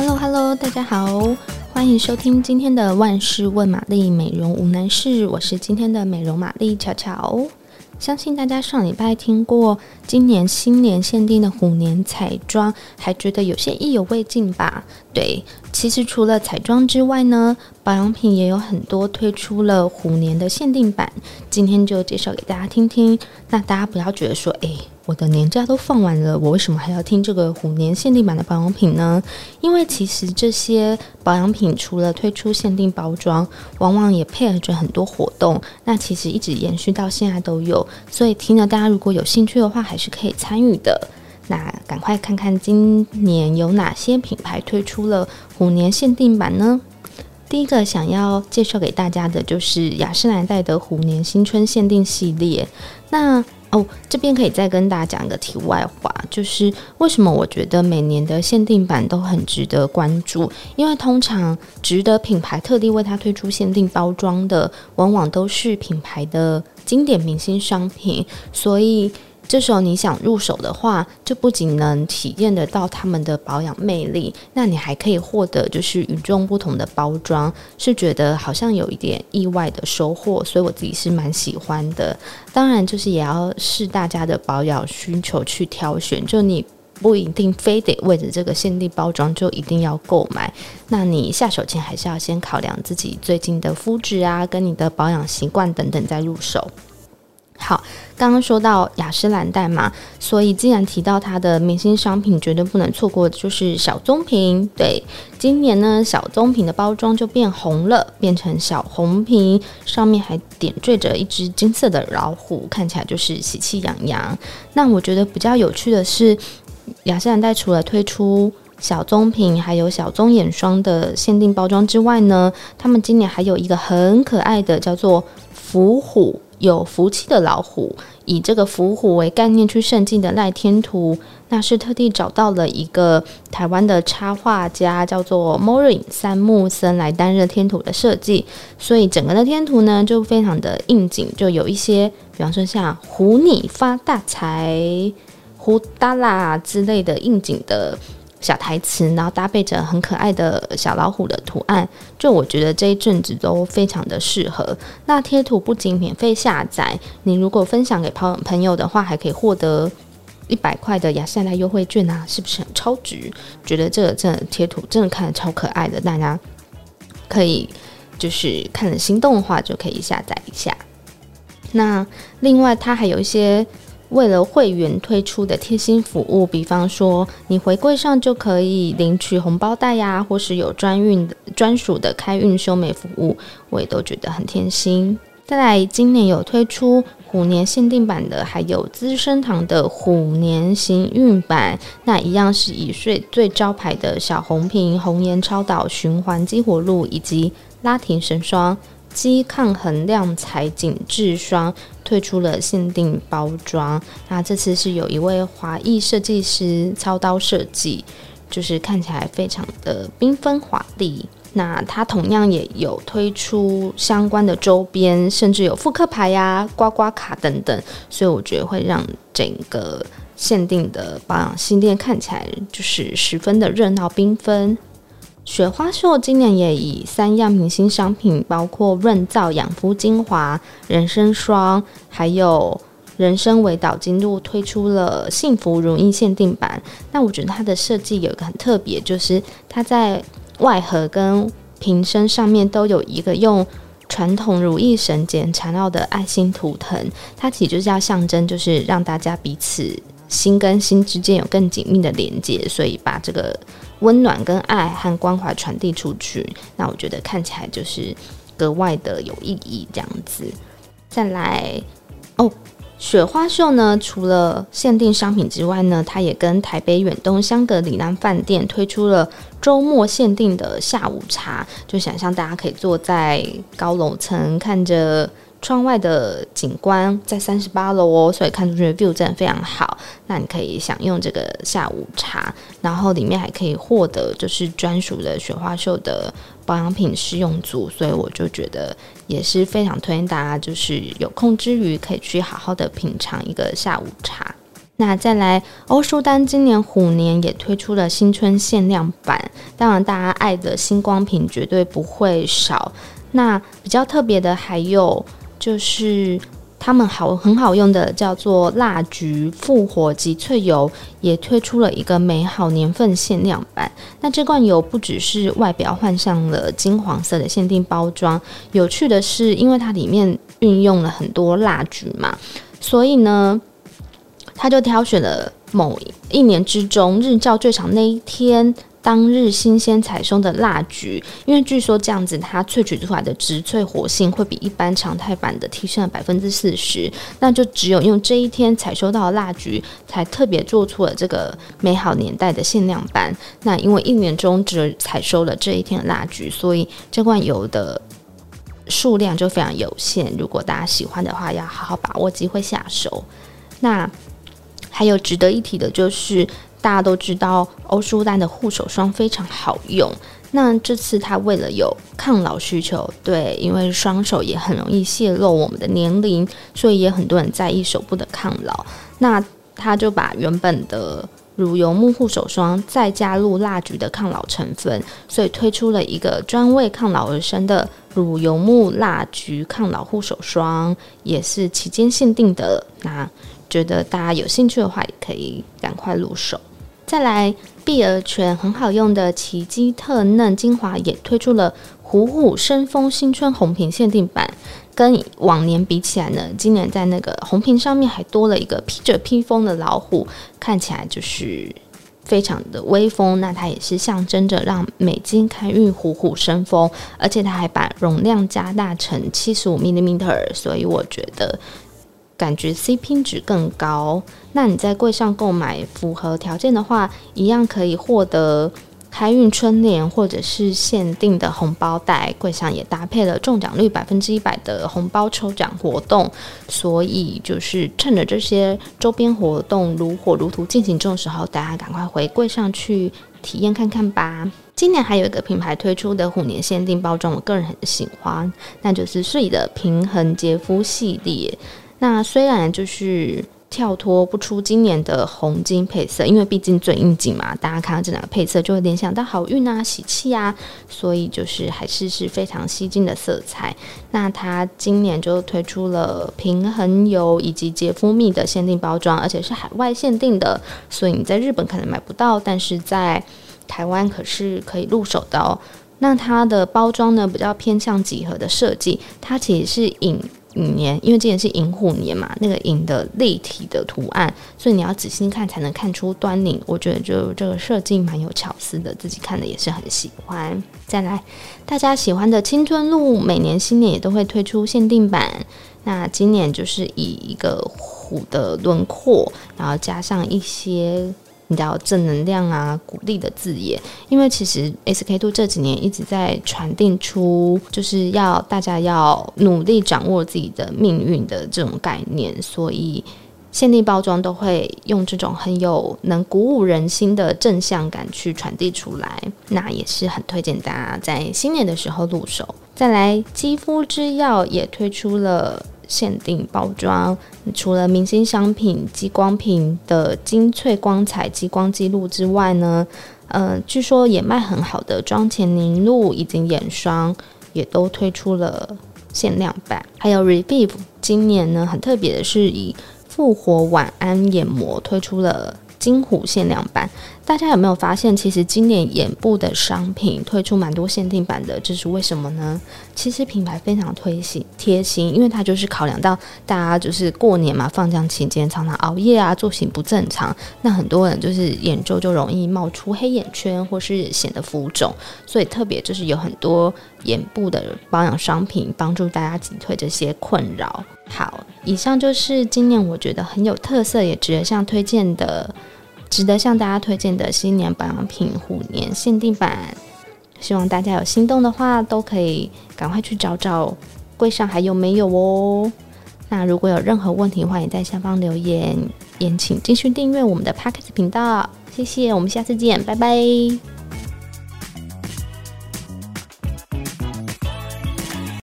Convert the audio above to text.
Hello Hello，大家好，欢迎收听今天的万事问玛丽，美容无难事，我是今天的美容玛丽巧巧。相信大家上礼拜听过今年新年限定的虎年彩妆，还觉得有些意犹未尽吧？对，其实除了彩妆之外呢，保养品也有很多推出了虎年的限定版，今天就介绍给大家听听。那大家不要觉得说，诶。我的年假都放完了，我为什么还要听这个虎年限定版的保养品呢？因为其实这些保养品除了推出限定包装，往往也配合着很多活动。那其实一直延续到现在都有，所以听了大家如果有兴趣的话，还是可以参与的。那赶快看看今年有哪些品牌推出了虎年限定版呢？第一个想要介绍给大家的就是雅诗兰黛的虎年新春限定系列。那哦，这边可以再跟大家讲一个题外话，就是为什么我觉得每年的限定版都很值得关注？因为通常值得品牌特地为它推出限定包装的，往往都是品牌的经典明星商品，所以。这时候你想入手的话，就不仅能体验得到他们的保养魅力，那你还可以获得就是与众不同的包装，是觉得好像有一点意外的收获，所以我自己是蛮喜欢的。当然，就是也要视大家的保养需求去挑选，就你不一定非得为着这个限定包装就一定要购买，那你下手前还是要先考量自己最近的肤质啊，跟你的保养习惯等等再入手。好，刚刚说到雅诗兰黛嘛，所以既然提到它的明星商品，绝对不能错过的就是小棕瓶。对，今年呢，小棕瓶的包装就变红了，变成小红瓶，上面还点缀着一只金色的老虎，看起来就是喜气洋洋。那我觉得比较有趣的是，雅诗兰黛除了推出小棕瓶还有小棕眼霜的限定包装之外呢，他们今年还有一个很可爱的，叫做伏虎。有福气的老虎，以这个福虎为概念去设计的赖天图，那是特地找到了一个台湾的插画家，叫做 Morin 三木森来担任天图的设计，所以整个的天图呢就非常的应景，就有一些，比方说像“虎你发大财”“虎耷拉”之类的应景的。小台词，然后搭配着很可爱的小老虎的图案，就我觉得这一阵子都非常的适合。那贴图不仅免费下载，你如果分享给朋朋友的话，还可以获得一百块的雅诗兰黛优惠券啊，是不是很超值？觉得这个真的贴图真的看着超可爱的，大家可以就是看了心动的话，就可以下载一下。那另外，它还有一些。为了会员推出的贴心服务，比方说你回柜上就可以领取红包袋呀，或是有专运专属的开运修眉服务，我也都觉得很贴心。再来，今年有推出虎年限定版的，还有资生堂的虎年行运版，那一样是以最最招牌的小红瓶、红颜超导循环激活露以及拉提神霜。肌抗衡亮彩紧致霜推出了限定包装，那这次是有一位华裔设计师操刀设计，就是看起来非常的缤纷华丽。那它同样也有推出相关的周边，甚至有复刻牌呀、刮刮卡等等，所以我觉得会让整个限定的保养系列看起来就是十分的热闹缤纷。雪花秀今年也以三样明星商品，包括润燥养肤精华、人参霜，还有人参微导精露，推出了幸福如意限定版。那我觉得它的设计有一个很特别，就是它在外盒跟瓶身上面都有一个用传统如意绳结缠绕的爱心图腾，它其实就是要象征，就是让大家彼此心跟心之间有更紧密的连接，所以把这个。温暖跟爱和关怀传递出去，那我觉得看起来就是格外的有意义。这样子，再来哦，雪花秀呢，除了限定商品之外呢，它也跟台北远东香格里拉饭店推出了周末限定的下午茶，就想象大家可以坐在高楼层看着。窗外的景观在三十八楼哦，所以看出去的 view 真的非常好。那你可以享用这个下午茶，然后里面还可以获得就是专属的雪花秀的保养品试用组，所以我就觉得也是非常推荐大家，就是有空之余可以去好好的品尝一个下午茶。那再来，欧舒丹今年虎年也推出了新春限量版，当然大家爱的星光瓶绝对不会少。那比较特别的还有就是。他们好很好用的叫做蜡菊复活极萃油，也推出了一个美好年份限量版。那这罐油不只是外表换上了金黄色的限定包装，有趣的是，因为它里面运用了很多蜡菊嘛，所以呢，他就挑选了某一年之中日照最长那一天。当日新鲜采收的蜡菊，因为据说这样子它萃取出来的植萃活性会比一般常态版的提升了百分之四十，那就只有用这一天采收到的蜡菊，才特别做出了这个美好年代的限量版。那因为一年中只采收了这一天的蜡菊，所以这罐油的数量就非常有限。如果大家喜欢的话，要好好把握机会下手。那还有值得一提的就是。大家都知道欧舒丹的护手霜非常好用，那这次它为了有抗老需求，对，因为双手也很容易泄露我们的年龄，所以也很多人在意手部的抗老。那它就把原本的乳油木护手霜再加入蜡菊的抗老成分，所以推出了一个专为抗老而生的乳油木蜡菊抗老护手霜，也是期间限定的。那觉得大家有兴趣的话，也可以赶快入手。再来，碧螺泉很好用的奇迹特嫩精华也推出了虎虎生风新春红瓶限定版。跟往年比起来呢，今年在那个红瓶上面还多了一个披着披风的老虎，看起来就是非常的威风。那它也是象征着让美金开运，虎虎生风，而且它还把容量加大成七十五 m i l i m e t e r 所以我觉得。感觉 CP 值更高，那你在柜上购买符合条件的话，一样可以获得开运春联或者是限定的红包袋。柜上也搭配了中奖率百分之一百的红包抽奖活动，所以就是趁着这些周边活动如火如荼进行中的时候，大家赶快回柜上去体验看看吧。今年还有一个品牌推出的虎年限定包装，我个人很喜欢，那就是穗的平衡洁肤系列。那虽然就是跳脱不出今年的红金配色，因为毕竟最应景嘛，大家看到这两个配色就会联想到好运啊、喜气啊，所以就是还是是非常吸睛的色彩。那它今年就推出了平衡油以及洁肤蜜的限定包装，而且是海外限定的，所以你在日本可能买不到，但是在台湾可是可以入手的哦。那它的包装呢，比较偏向几何的设计，它其实是引。虎年，因为今年是寅虎年嘛，那个寅的立体的图案，所以你要仔细看才能看出端倪。我觉得就这个设计蛮有巧思的，自己看的也是很喜欢。再来，大家喜欢的青春露，每年新年也都会推出限定版。那今年就是以一个虎的轮廓，然后加上一些。你知道正能量啊，鼓励的字眼，因为其实 SK two 这几年一直在传递出，就是要大家要努力掌握自己的命运的这种概念，所以限定包装都会用这种很有能鼓舞人心的正向感去传递出来，那也是很推荐大家在新年的时候入手。再来，肌肤之钥也推出了。限定包装，除了明星商品激光瓶的精粹光彩激光记录之外呢，呃，据说也卖很好的妆前凝露以及眼霜也都推出了限量版。还有 Revive 今年呢很特别的是以复活晚安眼膜推出了金虎限量版。大家有没有发现，其实今年眼部的商品推出蛮多限定版的，这是为什么呢？其实品牌非常推心贴心，因为它就是考量到大家就是过年嘛，放假期间常常熬夜啊，作息不正常，那很多人就是眼周就容易冒出黑眼圈或是显得浮肿，所以特别就是有很多眼部的保养商品，帮助大家击退这些困扰。好，以上就是今年我觉得很有特色，也值得向推荐的。值得向大家推荐的新年保养品虎年限定版，希望大家有心动的话，都可以赶快去找找柜上还有没有哦。那如果有任何问题的话，也在下方留言，也请继续订阅我们的 Pockets 频道。谢谢，我们下次见，拜拜。